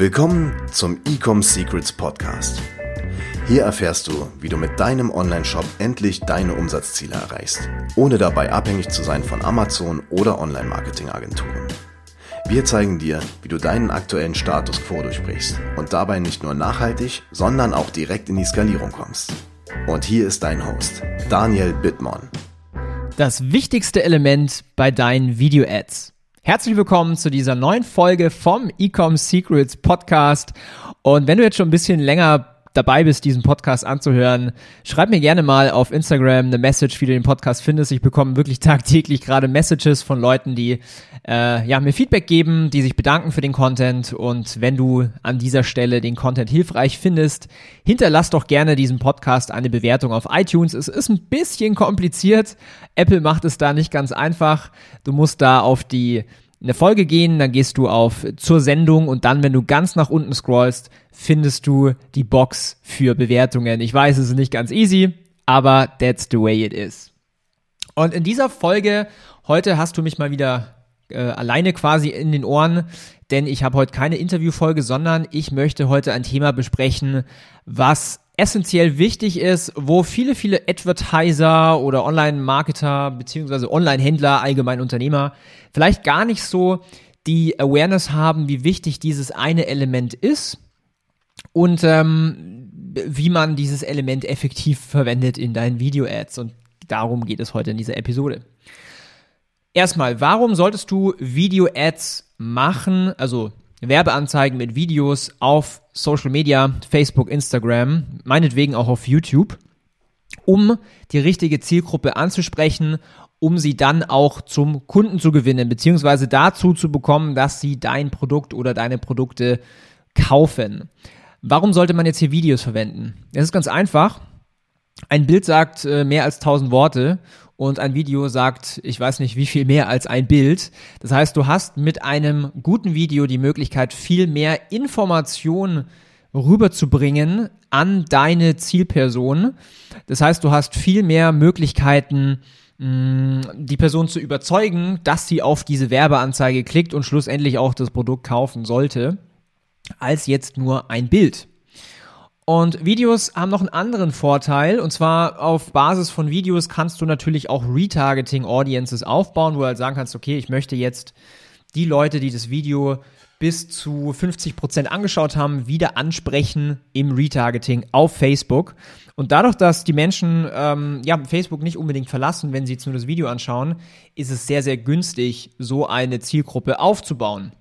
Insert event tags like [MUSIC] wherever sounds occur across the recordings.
Willkommen zum Ecom Secrets Podcast. Hier erfährst du, wie du mit deinem Online-Shop endlich deine Umsatzziele erreichst, ohne dabei abhängig zu sein von Amazon oder Online-Marketing-Agenturen. Wir zeigen dir, wie du deinen aktuellen Status quo durchbrichst und dabei nicht nur nachhaltig, sondern auch direkt in die Skalierung kommst. Und hier ist dein Host, Daniel Bittmann. Das wichtigste Element bei deinen Video-Ads. Herzlich willkommen zu dieser neuen Folge vom Ecom Secrets Podcast. Und wenn du jetzt schon ein bisschen länger dabei bist, diesen Podcast anzuhören, schreib mir gerne mal auf Instagram eine Message, wie du den Podcast findest. Ich bekomme wirklich [LAUGHS] tagtäglich gerade Messages von Leuten, die äh, ja, mir Feedback geben, die sich bedanken für den Content. Und wenn du an dieser Stelle den Content hilfreich findest, hinterlass doch gerne diesem Podcast eine Bewertung auf iTunes. Es ist ein bisschen kompliziert. Apple macht es da nicht ganz einfach. Du musst da auf die eine Folge gehen, dann gehst du auf zur Sendung und dann, wenn du ganz nach unten scrollst, findest du die Box für Bewertungen. Ich weiß, es ist nicht ganz easy, aber that's the way it is. Und in dieser Folge heute hast du mich mal wieder äh, alleine quasi in den Ohren, denn ich habe heute keine Interviewfolge, sondern ich möchte heute ein Thema besprechen, was essentiell wichtig ist, wo viele, viele Advertiser oder Online-Marketer beziehungsweise Online-Händler, allgemein Unternehmer vielleicht gar nicht so die Awareness haben, wie wichtig dieses eine Element ist und ähm, wie man dieses Element effektiv verwendet in deinen Video-Ads. Und darum geht es heute in dieser Episode. Erstmal, warum solltest du Video-Ads machen, also Werbeanzeigen mit Videos auf Social Media, Facebook, Instagram, meinetwegen auch auf YouTube, um die richtige Zielgruppe anzusprechen, um sie dann auch zum Kunden zu gewinnen, beziehungsweise dazu zu bekommen, dass sie dein Produkt oder deine Produkte kaufen. Warum sollte man jetzt hier Videos verwenden? Es ist ganz einfach. Ein Bild sagt äh, mehr als 1000 Worte und ein Video sagt, ich weiß nicht wie viel mehr als ein Bild. Das heißt, du hast mit einem guten Video die Möglichkeit, viel mehr Information rüberzubringen an deine Zielperson. Das heißt, du hast viel mehr Möglichkeiten, mm, die Person zu überzeugen, dass sie auf diese Werbeanzeige klickt und schlussendlich auch das Produkt kaufen sollte, als jetzt nur ein Bild. Und Videos haben noch einen anderen Vorteil, und zwar auf Basis von Videos kannst du natürlich auch Retargeting Audiences aufbauen, wo du halt sagen kannst, okay, ich möchte jetzt die Leute, die das Video bis zu 50 Prozent angeschaut haben, wieder ansprechen im Retargeting auf Facebook. Und dadurch, dass die Menschen ähm, ja, Facebook nicht unbedingt verlassen, wenn sie jetzt nur das Video anschauen, ist es sehr, sehr günstig, so eine Zielgruppe aufzubauen.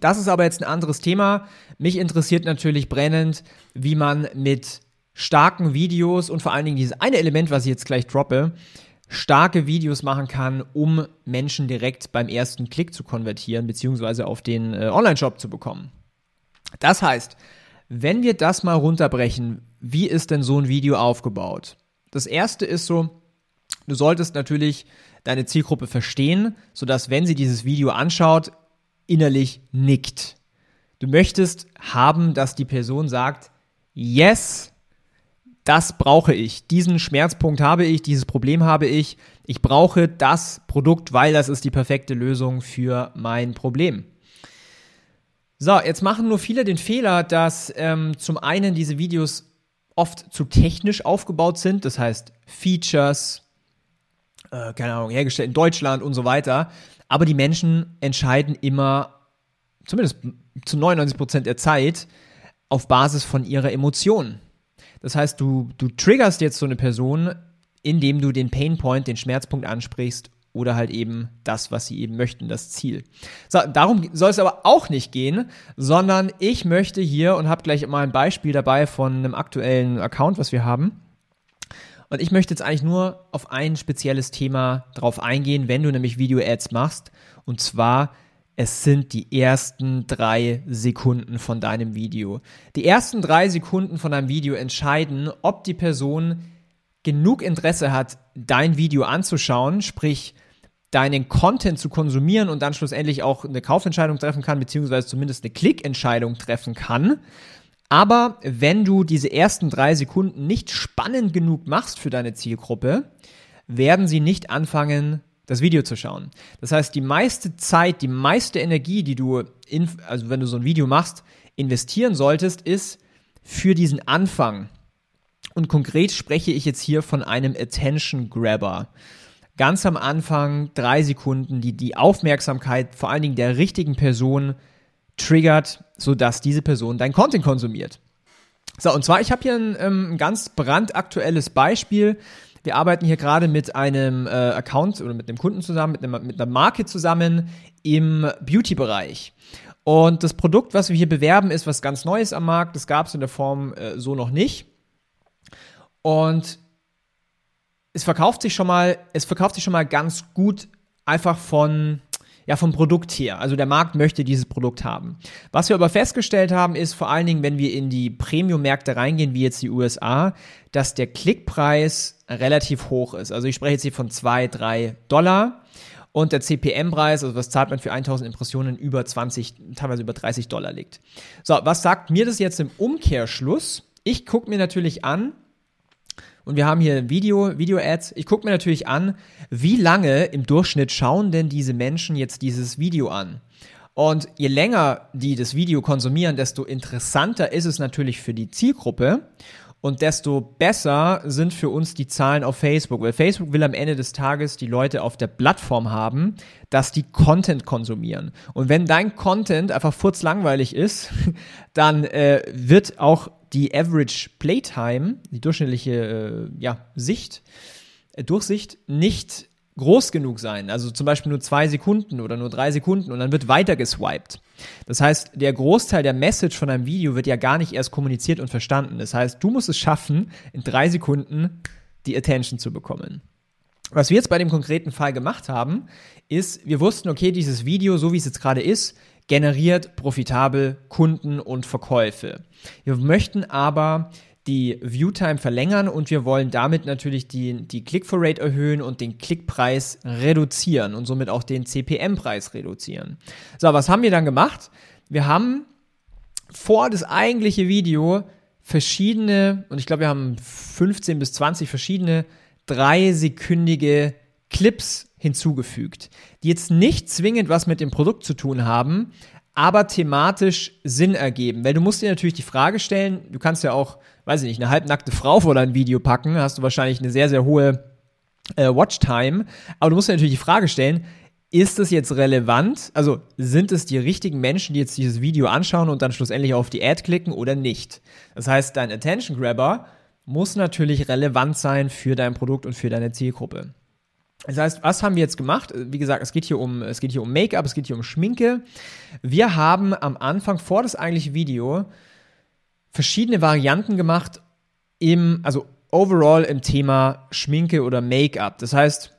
Das ist aber jetzt ein anderes Thema. Mich interessiert natürlich brennend, wie man mit starken Videos und vor allen Dingen dieses eine Element, was ich jetzt gleich droppe, starke Videos machen kann, um Menschen direkt beim ersten Klick zu konvertieren, beziehungsweise auf den äh, Online-Shop zu bekommen. Das heißt, wenn wir das mal runterbrechen, wie ist denn so ein Video aufgebaut? Das erste ist so, du solltest natürlich deine Zielgruppe verstehen, sodass wenn sie dieses Video anschaut, innerlich nickt. Du möchtest haben, dass die Person sagt, yes, das brauche ich. Diesen Schmerzpunkt habe ich, dieses Problem habe ich. Ich brauche das Produkt, weil das ist die perfekte Lösung für mein Problem. So, jetzt machen nur viele den Fehler, dass ähm, zum einen diese Videos oft zu technisch aufgebaut sind, das heißt Features, äh, keine Ahnung, hergestellt in Deutschland und so weiter. Aber die Menschen entscheiden immer, zumindest zu 99 Prozent der Zeit, auf Basis von ihrer Emotionen. Das heißt, du, du triggerst jetzt so eine Person, indem du den Painpoint, den Schmerzpunkt ansprichst oder halt eben das, was sie eben möchten, das Ziel. So, darum soll es aber auch nicht gehen, sondern ich möchte hier und habe gleich mal ein Beispiel dabei von einem aktuellen Account, was wir haben. Und ich möchte jetzt eigentlich nur auf ein spezielles Thema drauf eingehen, wenn du nämlich Video-Ads machst. Und zwar, es sind die ersten drei Sekunden von deinem Video. Die ersten drei Sekunden von deinem Video entscheiden, ob die Person genug Interesse hat, dein Video anzuschauen, sprich deinen Content zu konsumieren und dann schlussendlich auch eine Kaufentscheidung treffen kann, beziehungsweise zumindest eine Klickentscheidung treffen kann. Aber wenn du diese ersten drei Sekunden nicht spannend genug machst für deine Zielgruppe, werden sie nicht anfangen, das Video zu schauen. Das heißt, die meiste Zeit, die meiste Energie, die du, in, also wenn du so ein Video machst, investieren solltest, ist für diesen Anfang. Und konkret spreche ich jetzt hier von einem Attention Grabber. Ganz am Anfang drei Sekunden, die die Aufmerksamkeit vor allen Dingen der richtigen Person triggert, sodass diese Person dein Content konsumiert. So, und zwar, ich habe hier ein, ähm, ein ganz brandaktuelles Beispiel. Wir arbeiten hier gerade mit einem äh, Account oder mit einem Kunden zusammen, mit, einem, mit einer Marke zusammen im Beauty-Bereich. Und das Produkt, was wir hier bewerben, ist was ganz Neues am Markt. Das gab es in der Form äh, so noch nicht. Und es verkauft sich schon mal, es verkauft sich schon mal ganz gut einfach von ja, vom Produkt her. Also der Markt möchte dieses Produkt haben. Was wir aber festgestellt haben, ist vor allen Dingen, wenn wir in die Premium-Märkte reingehen, wie jetzt die USA, dass der Klickpreis relativ hoch ist. Also ich spreche jetzt hier von zwei, drei Dollar. Und der CPM-Preis, also was zahlt man für 1000 Impressionen, über 20, teilweise über 30 Dollar liegt. So, was sagt mir das jetzt im Umkehrschluss? Ich gucke mir natürlich an, und wir haben hier Video, Video-Ads. Ich gucke mir natürlich an, wie lange im Durchschnitt schauen denn diese Menschen jetzt dieses Video an. Und je länger die das Video konsumieren, desto interessanter ist es natürlich für die Zielgruppe und desto besser sind für uns die Zahlen auf Facebook, weil Facebook will am Ende des Tages die Leute auf der Plattform haben, dass die Content konsumieren. Und wenn dein Content einfach furzlangweilig ist, [LAUGHS] dann äh, wird auch die Average Playtime, die durchschnittliche äh, ja, Sicht, äh, Durchsicht, nicht groß genug sein. Also zum Beispiel nur zwei Sekunden oder nur drei Sekunden und dann wird weiter geswiped. Das heißt, der Großteil der Message von einem Video wird ja gar nicht erst kommuniziert und verstanden. Das heißt, du musst es schaffen, in drei Sekunden die Attention zu bekommen. Was wir jetzt bei dem konkreten Fall gemacht haben, ist, wir wussten, okay, dieses Video, so wie es jetzt gerade ist, generiert profitabel Kunden und Verkäufe. Wir möchten aber die Viewtime verlängern und wir wollen damit natürlich die, die Click-for-Rate erhöhen und den Klickpreis reduzieren und somit auch den CPM-Preis reduzieren. So, was haben wir dann gemacht? Wir haben vor das eigentliche Video verschiedene, und ich glaube, wir haben 15 bis 20 verschiedene dreisekündige Clips hinzugefügt, die jetzt nicht zwingend was mit dem Produkt zu tun haben, aber thematisch Sinn ergeben. Weil du musst dir natürlich die Frage stellen, du kannst ja auch, weiß ich nicht, eine halbnackte Frau vor dein Video packen, hast du wahrscheinlich eine sehr, sehr hohe äh, Watchtime, aber du musst dir natürlich die Frage stellen, ist es jetzt relevant? Also sind es die richtigen Menschen, die jetzt dieses Video anschauen und dann schlussendlich auf die Ad klicken oder nicht? Das heißt, dein Attention Grabber muss natürlich relevant sein für dein Produkt und für deine Zielgruppe. Das heißt, was haben wir jetzt gemacht? Wie gesagt, es geht hier um, es geht hier um Make-up, es geht hier um Schminke. Wir haben am Anfang vor das eigentliche Video verschiedene Varianten gemacht im, also overall im Thema Schminke oder Make-up. Das heißt,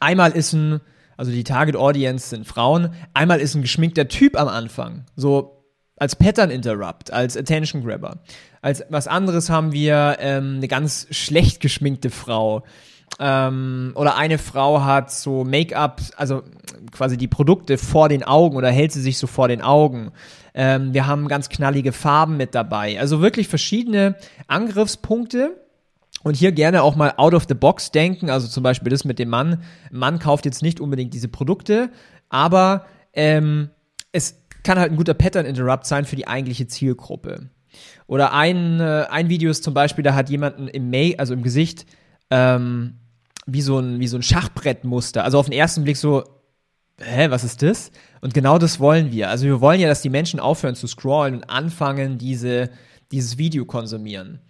einmal ist ein, also die Target Audience sind Frauen, einmal ist ein geschminkter Typ am Anfang. So als Pattern Interrupt, als Attention Grabber. Als was anderes haben wir ähm, eine ganz schlecht geschminkte Frau ähm, oder eine Frau hat so Make-up, also quasi die Produkte vor den Augen oder hält sie sich so vor den Augen. Ähm, wir haben ganz knallige Farben mit dabei. Also wirklich verschiedene Angriffspunkte. Und hier gerne auch mal out of the box denken, also zum Beispiel das mit dem Mann. Mann kauft jetzt nicht unbedingt diese Produkte, aber ähm, es kann halt ein guter Pattern Interrupt sein für die eigentliche Zielgruppe. Oder ein, äh, ein Video ist zum Beispiel, da hat jemanden im May, also im Gesicht, ähm, wie so ein, wie so ein Schachbrettmuster. Also auf den ersten Blick so, hä, was ist das? Und genau das wollen wir. Also wir wollen ja, dass die Menschen aufhören zu scrollen und anfangen, diese, dieses Video konsumieren.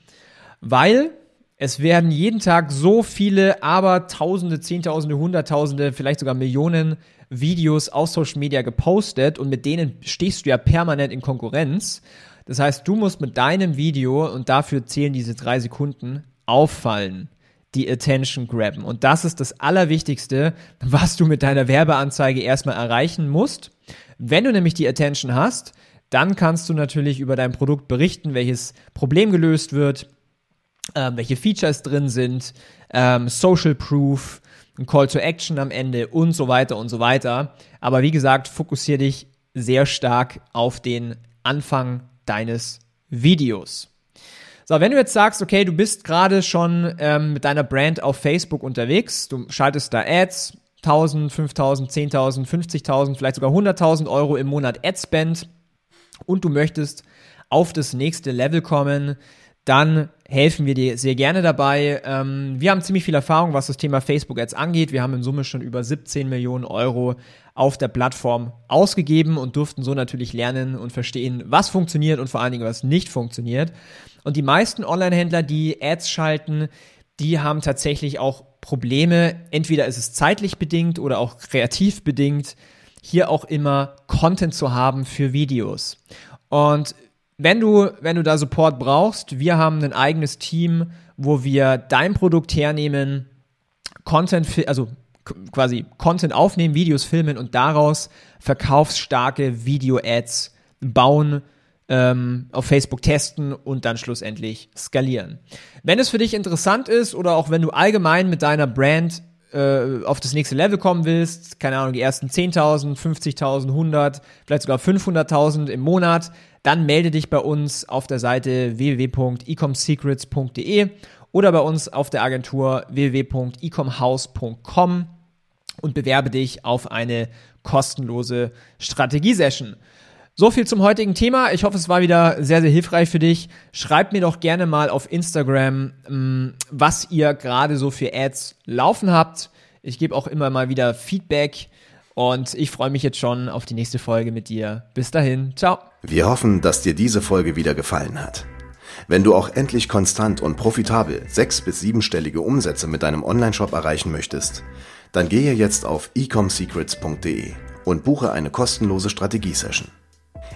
Weil es werden jeden Tag so viele, aber Tausende, Zehntausende, Hunderttausende, vielleicht sogar Millionen Videos auf Social Media gepostet und mit denen stehst du ja permanent in Konkurrenz. Das heißt, du musst mit deinem Video, und dafür zählen diese drei Sekunden, auffallen die Attention grabben. Und das ist das Allerwichtigste, was du mit deiner Werbeanzeige erstmal erreichen musst. Wenn du nämlich die Attention hast, dann kannst du natürlich über dein Produkt berichten, welches Problem gelöst wird, äh, welche Features drin sind, ähm, Social Proof, ein Call to Action am Ende und so weiter und so weiter. Aber wie gesagt, fokussiere dich sehr stark auf den Anfang deines Videos. So, wenn du jetzt sagst, okay, du bist gerade schon ähm, mit deiner Brand auf Facebook unterwegs, du schaltest da Ads, 1000, 5000, 10.000, 50.000, vielleicht sogar 100.000 Euro im Monat Adspend und du möchtest auf das nächste Level kommen, dann helfen wir dir sehr gerne dabei. Ähm, wir haben ziemlich viel Erfahrung, was das Thema Facebook Ads angeht. Wir haben in Summe schon über 17 Millionen Euro auf der Plattform ausgegeben und durften so natürlich lernen und verstehen, was funktioniert und vor allen Dingen, was nicht funktioniert. Und die meisten Online-Händler, die Ads schalten, die haben tatsächlich auch Probleme. Entweder ist es zeitlich bedingt oder auch kreativ bedingt, hier auch immer Content zu haben für Videos. Und wenn du, wenn du da Support brauchst, wir haben ein eigenes Team, wo wir dein Produkt hernehmen, Content, also quasi Content aufnehmen, Videos filmen und daraus verkaufsstarke Video-Ads bauen, ähm, auf Facebook testen und dann schlussendlich skalieren. Wenn es für dich interessant ist oder auch wenn du allgemein mit deiner Brand äh, auf das nächste Level kommen willst, keine Ahnung, die ersten 10.000, 50.000, 100, vielleicht sogar 500.000 im Monat, dann melde dich bei uns auf der Seite www.ecomsecrets.de oder bei uns auf der Agentur www.ecomhouse.com und bewerbe dich auf eine kostenlose Strategiesession. So viel zum heutigen Thema. Ich hoffe, es war wieder sehr, sehr hilfreich für dich. Schreibt mir doch gerne mal auf Instagram, mm, was ihr gerade so für Ads laufen habt. Ich gebe auch immer mal wieder Feedback und ich freue mich jetzt schon auf die nächste Folge mit dir. Bis dahin, ciao. Wir hoffen, dass dir diese Folge wieder gefallen hat. Wenn du auch endlich konstant und profitabel sechs- bis siebenstellige Umsätze mit deinem Onlineshop erreichen möchtest, dann gehe jetzt auf ecomsecrets.de und buche eine kostenlose Strategiesession.